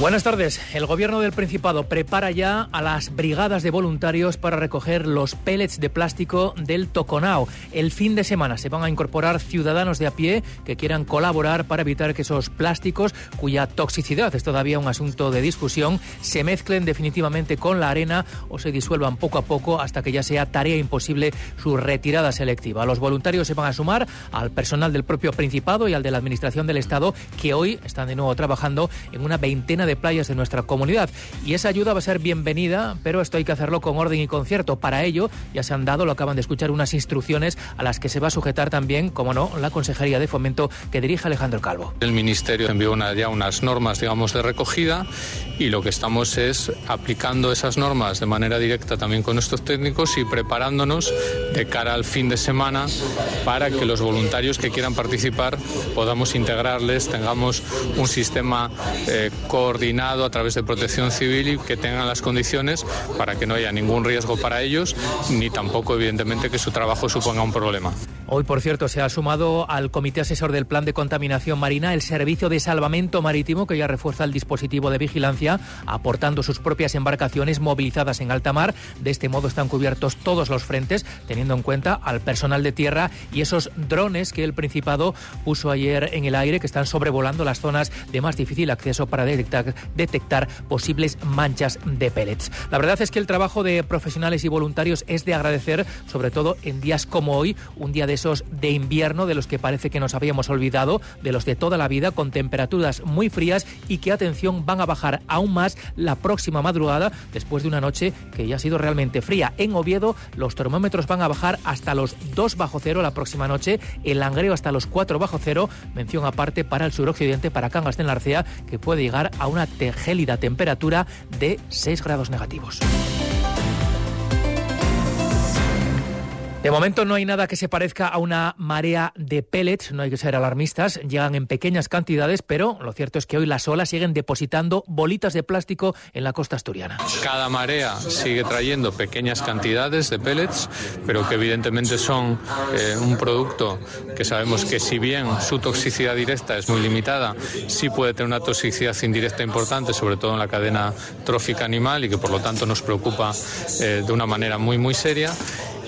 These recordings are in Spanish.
Buenas tardes. El gobierno del Principado prepara ya a las brigadas de voluntarios para recoger los pellets de plástico del Toconao. El fin de semana se van a incorporar ciudadanos de a pie que quieran colaborar para evitar que esos plásticos, cuya toxicidad es todavía un asunto de discusión, se mezclen definitivamente con la arena o se disuelvan poco a poco hasta que ya sea tarea imposible su retirada selectiva. Los voluntarios se van a sumar al personal del propio Principado y al de la Administración del Estado que hoy están de nuevo trabajando en una veintena de de playas de nuestra comunidad. Y esa ayuda va a ser bienvenida, pero esto hay que hacerlo con orden y concierto. Para ello ya se han dado, lo acaban de escuchar, unas instrucciones a las que se va a sujetar también, como no, la Consejería de Fomento que dirige Alejandro Calvo. El Ministerio envió una, ya unas normas, digamos, de recogida y lo que estamos es aplicando esas normas de manera directa también con nuestros técnicos y preparándonos de cara al fin de semana para que los voluntarios que quieran participar podamos integrarles, tengamos un sistema eh, coordinado a través de protección civil y que tengan las condiciones para que no haya ningún riesgo para ellos, ni tampoco, evidentemente, que su trabajo suponga un problema. Hoy, por cierto, se ha sumado al Comité Asesor del Plan de Contaminación Marina el Servicio de Salvamento Marítimo, que ya refuerza el dispositivo de vigilancia, aportando sus propias embarcaciones movilizadas en alta mar. De este modo están cubiertos todos los frentes, teniendo en cuenta al personal de tierra y esos drones que el Principado puso ayer en el aire, que están sobrevolando las zonas de más difícil acceso para detectar, detectar posibles manchas de pellets. La verdad es que el trabajo de profesionales y voluntarios es de agradecer, sobre todo en días como hoy, un día de de invierno de los que parece que nos habíamos olvidado, de los de toda la vida, con temperaturas muy frías y que, atención, van a bajar aún más la próxima madrugada después de una noche que ya ha sido realmente fría. En Oviedo los termómetros van a bajar hasta los 2 bajo cero la próxima noche, el Langreo hasta los 4 bajo cero, mención aparte para el suroccidente, para Cangas de Narcea, que puede llegar a una gélida temperatura de 6 grados negativos. De momento no hay nada que se parezca a una marea de pellets, no hay que ser alarmistas, llegan en pequeñas cantidades, pero lo cierto es que hoy las olas siguen depositando bolitas de plástico en la costa asturiana. Cada marea sigue trayendo pequeñas cantidades de pellets, pero que evidentemente son eh, un producto que sabemos que si bien su toxicidad directa es muy limitada, sí puede tener una toxicidad indirecta importante, sobre todo en la cadena trófica animal y que por lo tanto nos preocupa eh, de una manera muy muy seria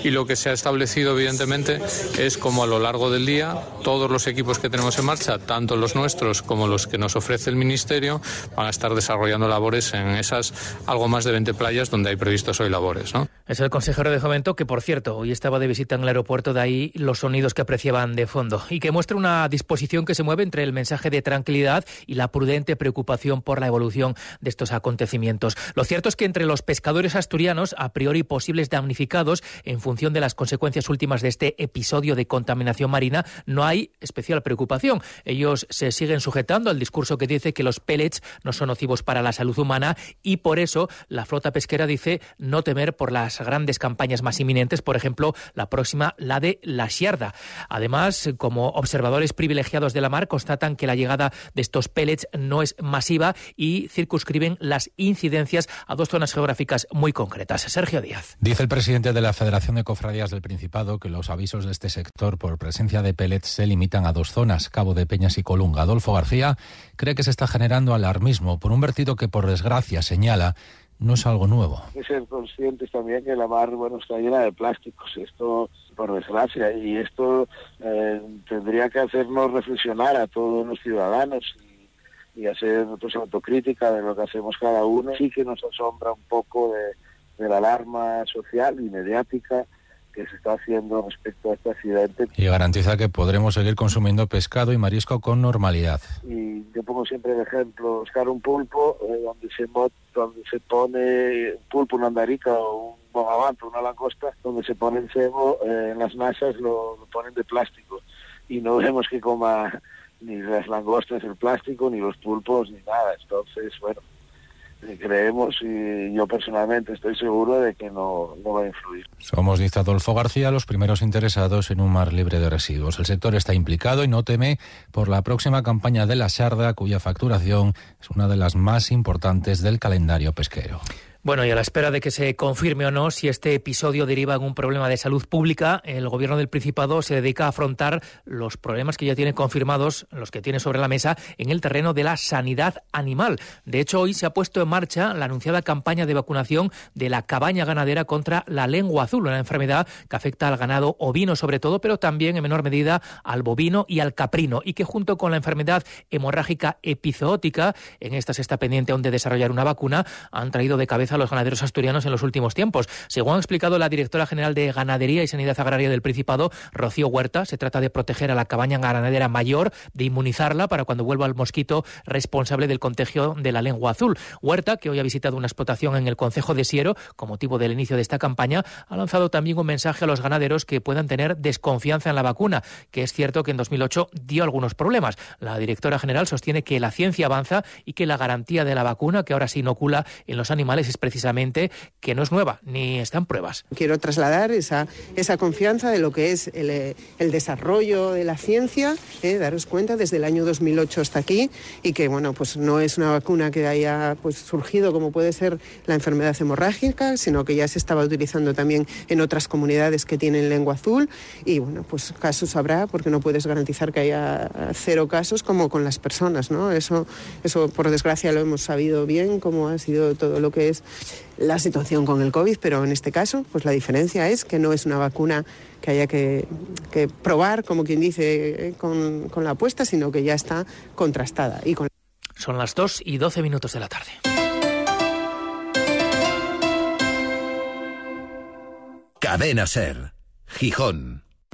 y lo que se ha establecido evidentemente es como a lo largo del día todos los equipos que tenemos en marcha, tanto los nuestros como los que nos ofrece el Ministerio, van a estar desarrollando labores en esas algo más de 20 playas donde hay previstos hoy labores. ¿no? Es el consejero de Fomento que, por cierto, hoy estaba de visita en el aeropuerto, de ahí los sonidos que apreciaban de fondo, y que muestra una disposición que se mueve entre el mensaje de tranquilidad y la prudente preocupación por la evolución de estos acontecimientos. Lo cierto es que entre los pescadores asturianos, a priori posibles damnificados en función de las consecuencias últimas de este episodio de contaminación marina, no hay especial preocupación. Ellos se siguen sujetando al discurso que dice que los pellets no son nocivos para la salud humana y por eso la flota pesquera dice no temer por las grandes campañas más inminentes, por ejemplo, la próxima, la de la Xiarda. Además, como observadores privilegiados de la mar, constatan que la llegada de estos pellets no es masiva y circunscriben las incidencias a dos zonas geográficas muy concretas. Sergio Díaz. Dice el presidente de la Federación de Cofradías del Principado que los avisos de este sector por presencia de pellets se limitan a dos zonas, Cabo de Peñas y Colunga. Adolfo García cree que se está generando alarmismo por un vertido que, por desgracia, señala, no es algo nuevo. Hay que ser conscientes también que la mar bueno, está llena de plásticos. Esto, por desgracia, y esto eh, tendría que hacernos reflexionar a todos los ciudadanos y, hacer pues, autocrítica de lo que hacemos cada uno. Sí que nos asombra un poco de la alarma social y mediática que se está haciendo respecto a este accidente. Y garantiza que podremos seguir consumiendo pescado y marisco con normalidad. Y yo pongo siempre el ejemplo, buscar un pulpo eh, donde, se, donde se pone un pulpo, una andarica o un bogavanto, una langosta, donde se pone el cebo, eh, en las masas lo, lo, ponen de plástico. Y no vemos que coma ni las langostas el plástico, ni los pulpos, ni nada. Entonces, bueno, creemos y yo personalmente estoy seguro de que no, no va a influir. Somos, dice Adolfo García, los primeros interesados en un mar libre de residuos. El sector está implicado y no teme por la próxima campaña de la Sarda, cuya facturación es una de las más importantes del calendario pesquero. Bueno, y a la espera de que se confirme o no si este episodio deriva en un problema de salud pública, el gobierno del Principado se dedica a afrontar los problemas que ya tiene confirmados, los que tiene sobre la mesa, en el terreno de la sanidad animal. De hecho, hoy se ha puesto en marcha la anunciada campaña de vacunación de la cabaña ganadera contra la lengua azul, una enfermedad que afecta al ganado ovino sobre todo, pero también en menor medida al bovino y al caprino, y que junto con la enfermedad hemorrágica epizootica, en esta se está pendiente aún de desarrollar una vacuna, han traído de cabeza a los ganaderos asturianos en los últimos tiempos. Según ha explicado la directora general de Ganadería y Sanidad Agraria del Principado, Rocío Huerta, se trata de proteger a la cabaña ganadera mayor, de inmunizarla para cuando vuelva el mosquito responsable del contagio de la lengua azul. Huerta, que hoy ha visitado una explotación en el Concejo de Siero con motivo del inicio de esta campaña, ha lanzado también un mensaje a los ganaderos que puedan tener desconfianza en la vacuna, que es cierto que en 2008 dio algunos problemas. La directora general sostiene que la ciencia avanza y que la garantía de la vacuna que ahora se inocula en los animales es precisamente que no es nueva ni está en pruebas. Quiero trasladar esa, esa confianza de lo que es el, el desarrollo de la ciencia, eh, daros cuenta desde el año 2008 hasta aquí y que bueno pues no es una vacuna que haya pues surgido como puede ser la enfermedad hemorrágica, sino que ya se estaba utilizando también en otras comunidades que tienen lengua azul y bueno pues casos habrá porque no puedes garantizar que haya cero casos como con las personas, ¿no? Eso, eso por desgracia lo hemos sabido bien cómo ha sido todo lo que es la situación con el COVID, pero en este caso, pues la diferencia es que no es una vacuna que haya que, que probar, como quien dice, eh, con, con, la apuesta, sino que ya está contrastada. Y con... Son las 2 y 12 minutos de la tarde. Cadena Ser, Gijón.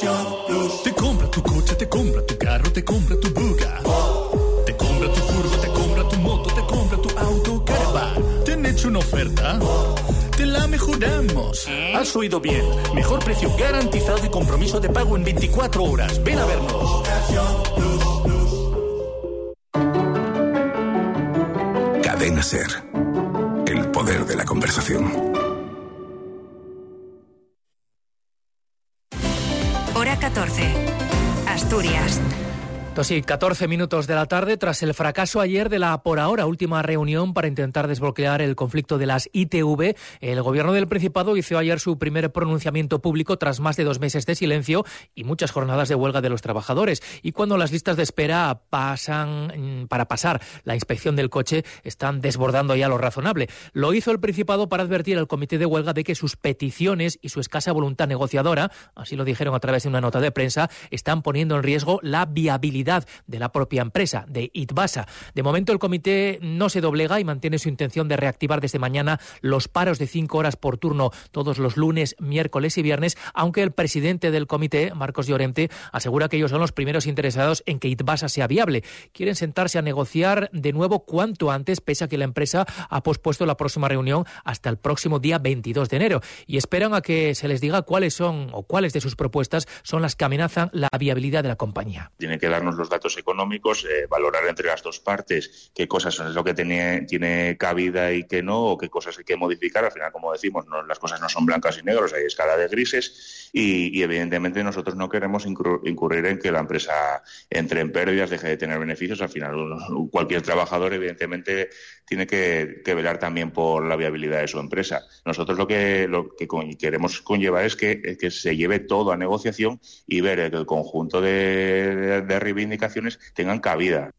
Te compra tu coche, te compra tu carro, te compra tu buga. Te compra tu furgo, te compra tu moto, te compra tu auto, caravan. ¿Te han hecho una oferta? Te la mejoramos. Has oído bien. Mejor precio garantizado y compromiso de pago en 24 horas. Ven a vernos. Cadena Ser. El poder de la conversación. Sí, 14 minutos de la tarde tras el fracaso ayer de la por ahora última reunión para intentar desbloquear el conflicto de las ITV. El gobierno del Principado hizo ayer su primer pronunciamiento público tras más de dos meses de silencio y muchas jornadas de huelga de los trabajadores. Y cuando las listas de espera pasan para pasar la inspección del coche están desbordando ya lo razonable. Lo hizo el Principado para advertir al comité de huelga de que sus peticiones y su escasa voluntad negociadora, así lo dijeron a través de una nota de prensa, están poniendo en riesgo la viabilidad de la propia empresa, de Itbasa. De momento el comité no se doblega y mantiene su intención de reactivar desde mañana los paros de cinco horas por turno todos los lunes, miércoles y viernes, aunque el presidente del comité, Marcos Llorente, asegura que ellos son los primeros interesados en que Itbasa sea viable. Quieren sentarse a negociar de nuevo cuanto antes, pese a que la empresa ha pospuesto la próxima reunión hasta el próximo día 22 de enero y esperan a que se les diga cuáles son o cuáles de sus propuestas son las que amenazan la viabilidad de la compañía. Tiene que darnos los datos económicos, eh, valorar entre las dos partes qué cosas son lo que tiene, tiene cabida y qué no, o qué cosas hay que modificar. Al final, como decimos, no, las cosas no son blancas y negros, hay escala de grises y, y evidentemente nosotros no queremos incurrir en que la empresa entre en pérdidas, deje de tener beneficios. Al final, cualquier trabajador evidentemente tiene que, que velar también por la viabilidad de su empresa. Nosotros lo que, lo que queremos conllevar es que, que se lleve todo a negociación y ver el conjunto de, de reivindicaciones tengan cabida.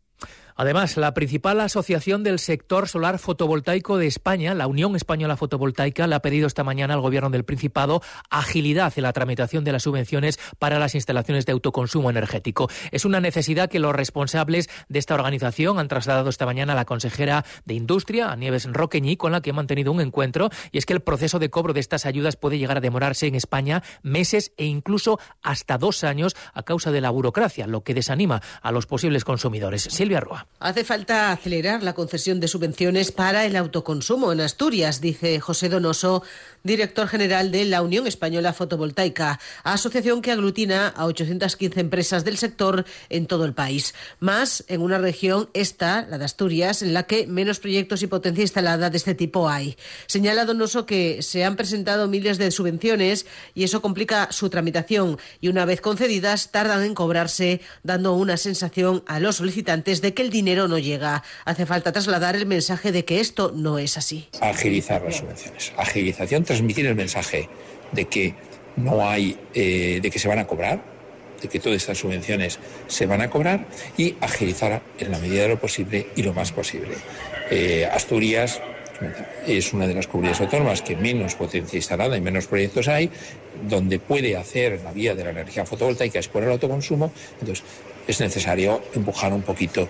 Además, la principal asociación del sector solar fotovoltaico de España, la Unión Española Fotovoltaica, le ha pedido esta mañana al Gobierno del Principado agilidad en la tramitación de las subvenciones para las instalaciones de autoconsumo energético. Es una necesidad que los responsables de esta organización han trasladado esta mañana a la consejera de Industria, a Nieves Roqueñi, con la que ha mantenido un encuentro, y es que el proceso de cobro de estas ayudas puede llegar a demorarse en España meses e incluso hasta dos años a causa de la burocracia, lo que desanima a los posibles consumidores. Silvia Roa. Hace falta acelerar la concesión de subvenciones para el autoconsumo en Asturias, dice José Donoso, director general de la Unión Española Fotovoltaica, asociación que aglutina a 815 empresas del sector en todo el país. Más en una región, esta, la de Asturias, en la que menos proyectos y potencia instalada de este tipo hay. Señala Donoso que se han presentado miles de subvenciones y eso complica su tramitación y una vez concedidas tardan en cobrarse, dando una sensación a los solicitantes de que el dinero no llega. Hace falta trasladar el mensaje de que esto no es así. Agilizar las subvenciones. Agilización, transmitir el mensaje de que no hay, eh, de que se van a cobrar, de que todas estas subvenciones se van a cobrar y agilizar en la medida de lo posible y lo más posible. Eh, Asturias es una de las comunidades autónomas que menos potencia instalada y menos proyectos hay, donde puede hacer la vía de la energía fotovoltaica es por el autoconsumo, entonces es necesario empujar un poquito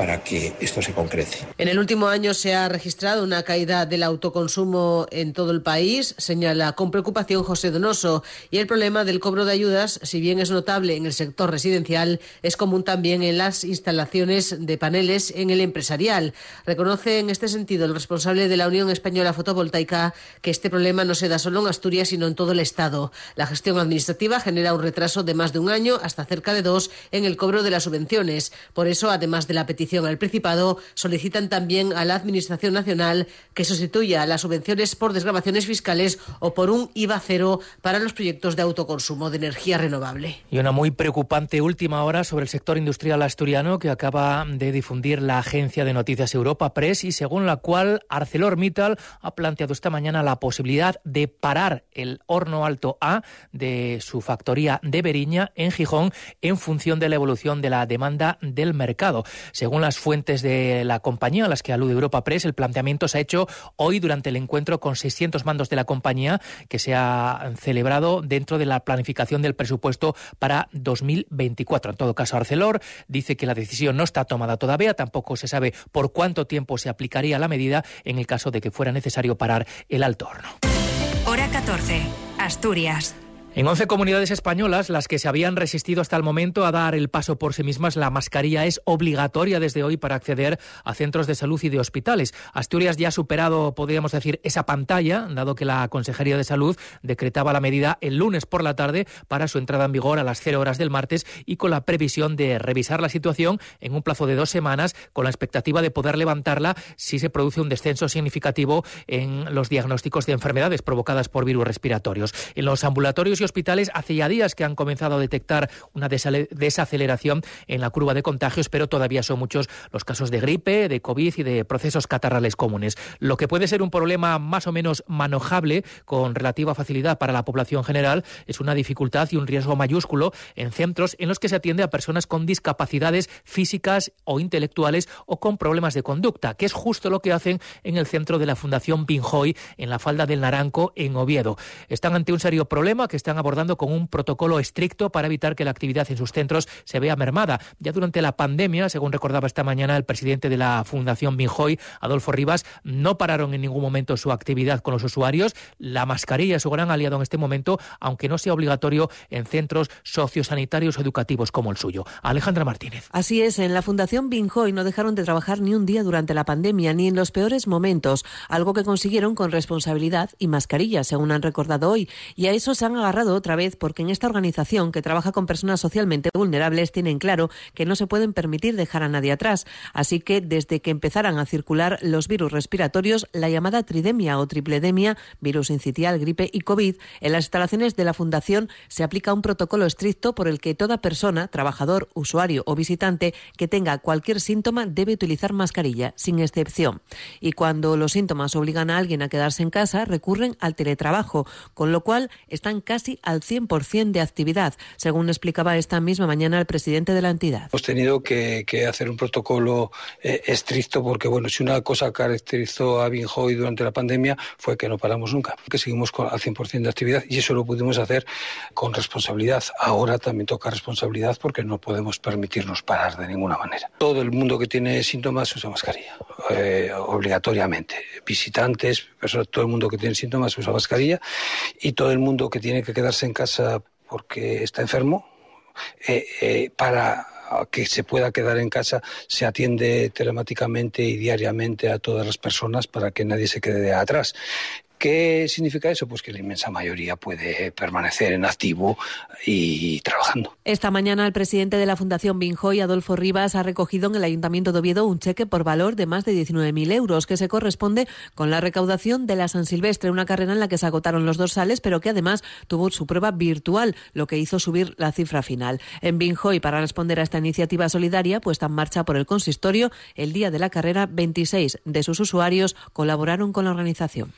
para que esto se concrete. En el último año se ha registrado una caída del autoconsumo en todo el país, señala con preocupación José Donoso, y el problema del cobro de ayudas, si bien es notable en el sector residencial, es común también en las instalaciones de paneles en el empresarial. Reconoce en este sentido el responsable de la Unión Española Fotovoltaica que este problema no se da solo en Asturias, sino en todo el Estado. La gestión administrativa genera un retraso de más de un año hasta cerca de dos en el cobro de las subvenciones. Por eso, además de la petición al Principado, solicitan también a la Administración Nacional que sustituya las subvenciones por desgravaciones fiscales o por un IVA cero para los proyectos de autoconsumo de energía renovable. Y una muy preocupante última hora sobre el sector industrial asturiano que acaba de difundir la agencia de noticias Europa Press y según la cual ArcelorMittal ha planteado esta mañana la posibilidad de parar el horno alto A de su factoría de Beriña en Gijón en función de la evolución de la demanda del mercado. Según las fuentes de la compañía a las que alude Europa Press, el planteamiento se ha hecho hoy durante el encuentro con 600 mandos de la compañía que se ha celebrado dentro de la planificación del presupuesto para 2024. En todo caso, Arcelor dice que la decisión no está tomada todavía, tampoco se sabe por cuánto tiempo se aplicaría la medida en el caso de que fuera necesario parar el alto horno. Hora 14, Asturias. En 11 comunidades españolas, las que se habían resistido hasta el momento a dar el paso por sí mismas, la mascarilla es obligatoria desde hoy para acceder a centros de salud y de hospitales. Asturias ya ha superado, podríamos decir, esa pantalla, dado que la Consejería de Salud decretaba la medida el lunes por la tarde para su entrada en vigor a las 0 horas del martes y con la previsión de revisar la situación en un plazo de dos semanas con la expectativa de poder levantarla si se produce un descenso significativo en los diagnósticos de enfermedades provocadas por virus respiratorios. En los ambulatorios y hospitales hace ya días que han comenzado a detectar una desaceleración en la curva de contagios, pero todavía son muchos los casos de gripe, de COVID y de procesos catarrales comunes. Lo que puede ser un problema más o menos manejable con relativa facilidad para la población general es una dificultad y un riesgo mayúsculo en centros en los que se atiende a personas con discapacidades físicas o intelectuales o con problemas de conducta, que es justo lo que hacen en el centro de la Fundación Pinjoy en la falda del Naranco en Oviedo. Están ante un serio problema que está están abordando con un protocolo estricto para evitar que la actividad en sus centros se vea mermada. Ya durante la pandemia, según recordaba esta mañana el presidente de la Fundación Minjoy, Adolfo Rivas, no pararon en ningún momento su actividad con los usuarios. La mascarilla es su gran aliado en este momento, aunque no sea obligatorio en centros sociosanitarios o educativos como el suyo. Alejandra Martínez. Así es, en la Fundación Binjoy no dejaron de trabajar ni un día durante la pandemia, ni en los peores momentos, algo que consiguieron con responsabilidad y mascarilla, según han recordado hoy. Y a eso se han agarrado otra vez porque en esta organización que trabaja con personas socialmente vulnerables tienen claro que no se pueden permitir dejar a nadie atrás. Así que desde que empezaran a circular los virus respiratorios, la llamada tridemia o tripledemia, virus incitial, gripe y COVID, en las instalaciones de la Fundación se aplica un protocolo estricto por el que toda persona, trabajador, usuario o visitante que tenga cualquier síntoma debe utilizar mascarilla, sin excepción. Y cuando los síntomas obligan a alguien a quedarse en casa, recurren al teletrabajo, con lo cual están casi al 100% de actividad, según explicaba esta misma mañana el presidente de la entidad. Hemos tenido que, hacer un protocolo eh, estricto porque, bueno, si una cosa caracterizó a Binjoy durante la pandemia fue que no paramos nunca, que seguimos con, al 100% de actividad y eso lo pudimos hacer con responsabilidad. Ahora también toca responsabilidad porque no podemos permitirnos parar de ninguna manera. Todo el mundo que tiene síntomas usa mascarilla, eh, obligatoriamente. Visitantes, personas, todo el mundo que tiene síntomas usa mascarilla y todo el mundo que tiene que quedarse en casa porque está enfermo, eh, eh, para que se pueda quedar en casa, se atiende telemáticamente y diariamente a todas las personas para que nadie se quede atrás. ¿Qué significa eso? Pues que la inmensa mayoría puede permanecer en activo y trabajando. Esta mañana el presidente de la Fundación Binjoy, Adolfo Rivas, ha recogido en el Ayuntamiento de Oviedo un cheque por valor de más de 19.000 euros, que se corresponde con la recaudación de la San Silvestre, una carrera en la que se agotaron los dorsales, pero que además tuvo su prueba virtual, lo que hizo subir la cifra final. En Binjoy, para responder a esta iniciativa solidaria puesta en marcha por el consistorio, el día de la carrera, 26 de sus usuarios colaboraron con la organización.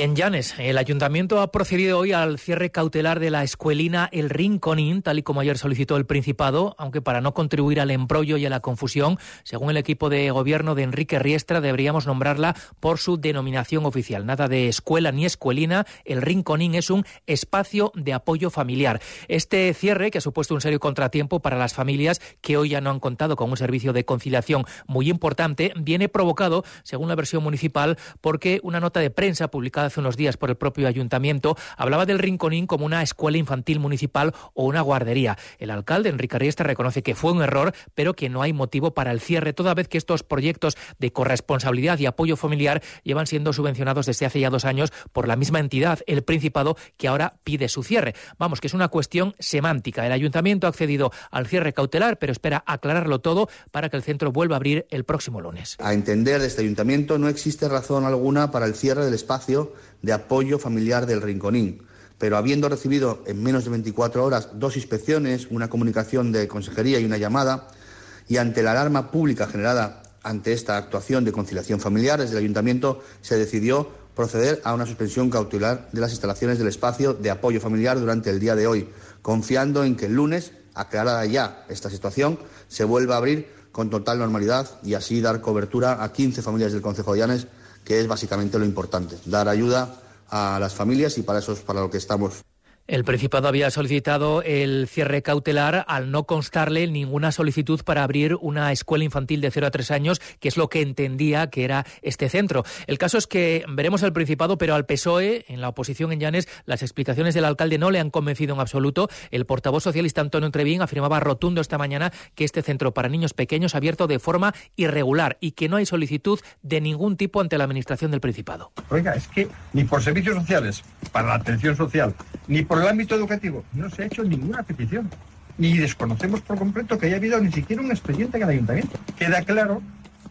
En Llanes, el ayuntamiento ha procedido hoy al cierre cautelar de la escuelina El Rinconín, tal y como ayer solicitó el Principado, aunque para no contribuir al embrollo y a la confusión, según el equipo de gobierno de Enrique Riestra, deberíamos nombrarla por su denominación oficial. Nada de escuela ni escuelina, El Rinconín es un espacio de apoyo familiar. Este cierre, que ha supuesto un serio contratiempo para las familias que hoy ya no han contado con un servicio de conciliación muy importante, viene provocado, según la versión municipal, porque una nota de prensa publicada hace unos días por el propio ayuntamiento, hablaba del Rinconín como una escuela infantil municipal o una guardería. El alcalde, Enrique Riesta, reconoce que fue un error, pero que no hay motivo para el cierre, toda vez que estos proyectos de corresponsabilidad y apoyo familiar llevan siendo subvencionados desde hace ya dos años por la misma entidad, el Principado, que ahora pide su cierre. Vamos, que es una cuestión semántica. El ayuntamiento ha accedido al cierre cautelar, pero espera aclararlo todo para que el centro vuelva a abrir el próximo lunes. A entender de este ayuntamiento no existe razón alguna para el cierre del espacio de apoyo familiar del Rinconín. Pero habiendo recibido en menos de 24 horas dos inspecciones, una comunicación de consejería y una llamada, y ante la alarma pública generada ante esta actuación de conciliación familiar, desde el Ayuntamiento se decidió proceder a una suspensión cautelar de las instalaciones del espacio de apoyo familiar durante el día de hoy, confiando en que el lunes, aclarada ya esta situación, se vuelva a abrir con total normalidad y así dar cobertura a 15 familias del Consejo de Llanes que es básicamente lo importante, dar ayuda a las familias y para eso es para lo que estamos. El Principado había solicitado el cierre cautelar al no constarle ninguna solicitud para abrir una escuela infantil de 0 a 3 años, que es lo que entendía que era este centro. El caso es que veremos al Principado, pero al PSOE, en la oposición en Llanes, las explicaciones del alcalde no le han convencido en absoluto. El portavoz socialista Antonio Trevín afirmaba rotundo esta mañana que este centro para niños pequeños abierto de forma irregular y que no hay solicitud de ningún tipo ante la Administración del Principado. Oiga, es que ni por servicios sociales, para la atención social, ni por el ámbito educativo no se ha hecho ninguna petición. Ni desconocemos por completo que haya habido ni siquiera un expediente en el ayuntamiento. Queda claro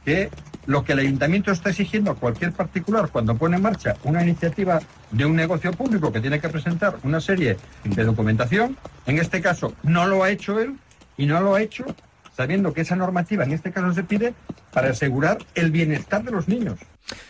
que lo que el ayuntamiento está exigiendo a cualquier particular cuando pone en marcha una iniciativa de un negocio público que tiene que presentar una serie de documentación, en este caso no lo ha hecho él y no lo ha hecho sabiendo que esa normativa en este caso se pide para asegurar el bienestar de los niños.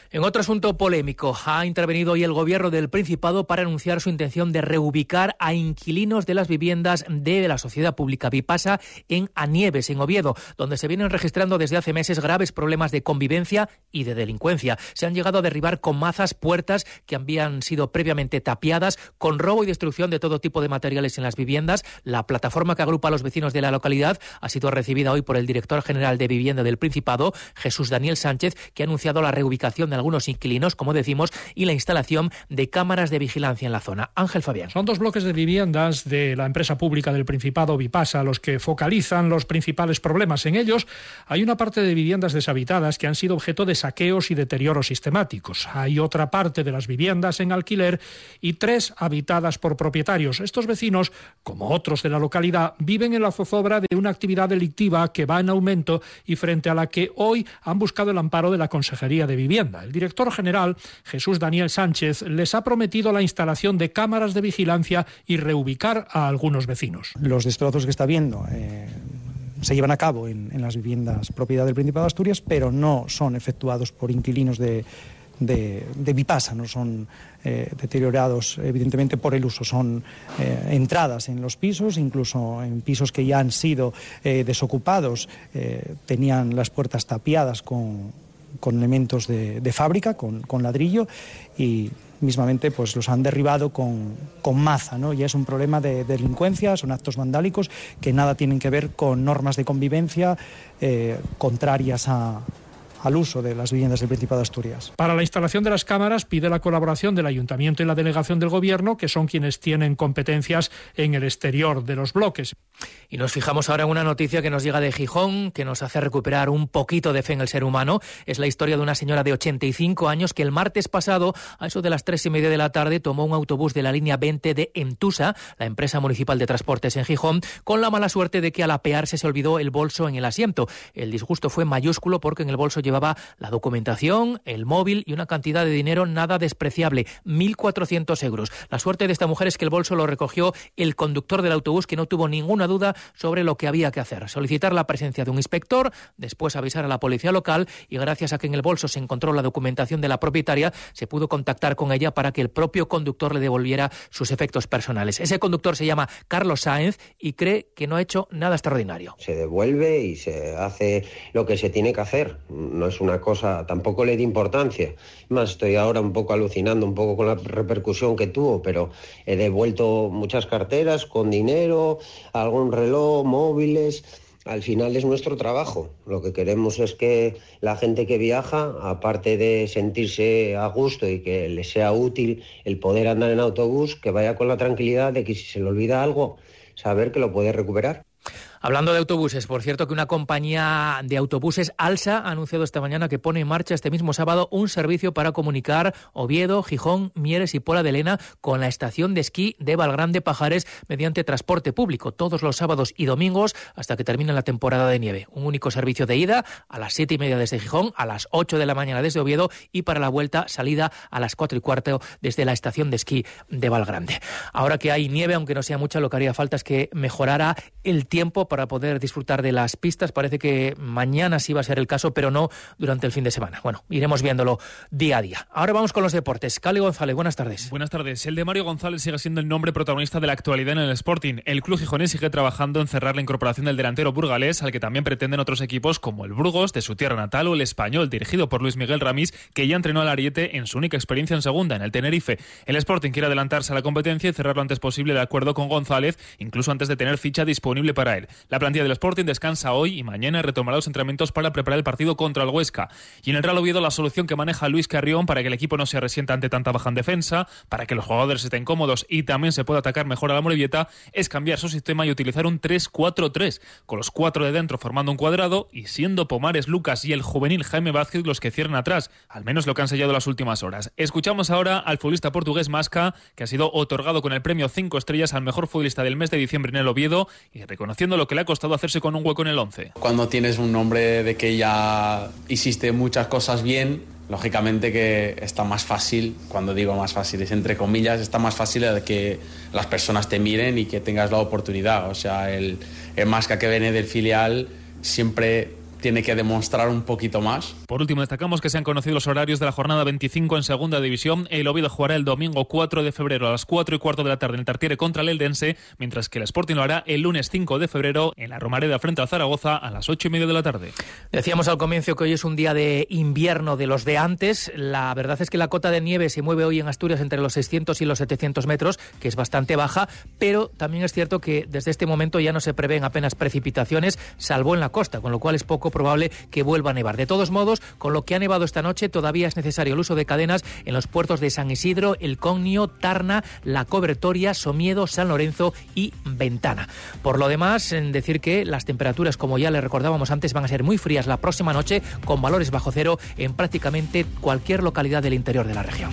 En otro asunto polémico, ha intervenido hoy el gobierno del Principado para anunciar su intención de reubicar a inquilinos de las viviendas de la sociedad pública Vipasa en Anieves, en Oviedo, donde se vienen registrando desde hace meses graves problemas de convivencia y de delincuencia. Se han llegado a derribar con mazas puertas que habían sido previamente tapiadas, con robo y destrucción de todo tipo de materiales en las viviendas. La plataforma que agrupa a los vecinos de la localidad ha sido recibida hoy por el director general de Vivienda del Principado, Jesús Daniel Sánchez, que ha anunciado la reubicación de algunos inquilinos, como decimos, y la instalación de cámaras de vigilancia en la zona. Ángel Fabián. Son dos bloques de viviendas de la empresa pública del Principado Vipasa los que focalizan los principales problemas. En ellos hay una parte de viviendas deshabitadas que han sido objeto de saqueos y deterioros sistemáticos. Hay otra parte de las viviendas en alquiler y tres habitadas por propietarios. Estos vecinos, como otros de la localidad, viven en la zozobra de una actividad delictiva que va en aumento y frente a la que hoy han buscado el amparo de la Consejería de Vivienda. El director general, Jesús Daniel Sánchez, les ha prometido la instalación de cámaras de vigilancia y reubicar a algunos vecinos. Los destrozos que está viendo eh, se llevan a cabo en, las viviendas propiedad del Principado de Asturias, pero no son efectuados por inquilinos de, de, Vipasa, no son eh, deteriorados evidentemente por el uso, son eh, entradas en los pisos, incluso en pisos que ya han sido desocupados, tenían las puertas tapiadas con con elementos de, fábrica, con, ladrillo y mismamente pues los han derribado con, con maza, ¿no? Y es un problema de, delincuencia, son actos vandálicos que nada tienen que ver con normas de convivencia eh, contrarias a, al uso de las viviendas del Principado de Asturias. Para la instalación de las cámaras pide la colaboración del Ayuntamiento y la delegación del Gobierno, que son quienes tienen competencias en el exterior de los bloques. Y nos fijamos ahora en una noticia que nos llega de Gijón, que nos hace recuperar un poquito de fe en el ser humano. Es la historia de una señora de 85 años que el martes pasado, a eso de las tres y media de la tarde, tomó un autobús de la línea 20 de Entusa, la empresa municipal de transportes en Gijón, con la mala suerte de que al apearse se olvidó el bolso en el asiento. El disgusto fue mayúsculo porque en el bolso llevaba la documentación, el móvil y una cantidad de dinero nada despreciable, 1.400 euros. La suerte de esta mujer es que el bolso lo recogió el conductor del autobús que no tuvo ninguna duda sobre lo que había que hacer. Solicitar la presencia de un inspector, después avisar a la policía local y gracias a que en el bolso se encontró la documentación de la propietaria, se pudo contactar con ella para que el propio conductor le devolviera sus efectos personales. Ese conductor se llama Carlos Sáenz y cree que no ha hecho nada extraordinario. Se devuelve y se hace lo que se tiene que hacer. No es una cosa, tampoco le di importancia. Más estoy ahora un poco alucinando un poco con la repercusión que tuvo, pero he devuelto muchas carteras con dinero, algún reloj, móviles. Al final es nuestro trabajo. Lo que queremos es que la gente que viaja, aparte de sentirse a gusto y que le sea útil el poder andar en autobús, que vaya con la tranquilidad de que si se le olvida algo, saber que lo puede recuperar. Hablando de autobuses, por cierto que una compañía de autobuses, Alsa, ha anunciado esta mañana que pone en marcha este mismo sábado un servicio para comunicar Oviedo, Gijón, Mieres y Pola de Lena con la estación de esquí de Valgrande Pajares mediante transporte público todos los sábados y domingos hasta que termine la temporada de nieve. Un único servicio de ida a las siete y media desde Gijón, a las 8 de la mañana desde Oviedo y para la vuelta salida a las cuatro y cuarto desde la estación de esquí de Valgrande. Ahora que hay nieve, aunque no sea mucha, lo que haría falta es que mejorara el tiempo para poder disfrutar de las pistas. Parece que mañana sí va a ser el caso, pero no durante el fin de semana. Bueno, iremos viéndolo día a día. Ahora vamos con los deportes. Cali González, buenas tardes. Buenas tardes. El de Mario González sigue siendo el nombre protagonista de la actualidad en el Sporting. El club gijonés sigue trabajando en cerrar la incorporación del delantero burgalés, al que también pretenden otros equipos como el Burgos, de su tierra natal, o el Español, dirigido por Luis Miguel Ramís, que ya entrenó al Ariete en su única experiencia en segunda, en el Tenerife. El Sporting quiere adelantarse a la competencia y cerrar lo antes posible de acuerdo con González, incluso antes de tener ficha disponible para él. La plantilla del Sporting descansa hoy y mañana retomará los entrenamientos para preparar el partido contra el Huesca. Y en el Real Oviedo la solución que maneja Luis Carrión para que el equipo no se resienta ante tanta baja en defensa, para que los jugadores estén cómodos y también se pueda atacar mejor a la Morevieta, es cambiar su sistema y utilizar un 3-4-3, con los cuatro de dentro formando un cuadrado y siendo Pomares, Lucas y el juvenil Jaime Vázquez los que cierran atrás, al menos lo que han sellado las últimas horas. Escuchamos ahora al futbolista portugués Masca, que ha sido otorgado con el premio 5 estrellas al mejor futbolista del mes de diciembre en el Oviedo y reconociendo lo que le ha costado hacerse con un hueco en el 11. Cuando tienes un nombre de que ya hiciste muchas cosas bien, lógicamente que está más fácil, cuando digo más fácil es entre comillas, está más fácil que las personas te miren y que tengas la oportunidad. O sea, el, el Masca que viene del filial siempre tiene que demostrar un poquito más. Por último, destacamos que se han conocido los horarios de la jornada 25 en Segunda División. El Oviedo jugará el domingo 4 de febrero a las 4 y cuarto de la tarde en el Tartiere contra el Eldense, mientras que el Sporting lo hará el lunes 5 de febrero en la Romareda frente a Zaragoza a las 8 y media de la tarde. Decíamos al comienzo que hoy es un día de invierno de los de antes. La verdad es que la cota de nieve se mueve hoy en Asturias entre los 600 y los 700 metros, que es bastante baja, pero también es cierto que desde este momento ya no se prevén apenas precipitaciones, salvo en la costa, con lo cual es poco probable que vuelva a nevar. De todos modos, con lo que ha nevado esta noche, todavía es necesario el uso de cadenas en los puertos de San Isidro, El Cognio, Tarna, La Cobertoria, Somiedo, San Lorenzo y Ventana. Por lo demás, en decir que las temperaturas, como ya le recordábamos antes, van a ser muy frías la próxima noche, con valores bajo cero en prácticamente cualquier localidad del interior de la región.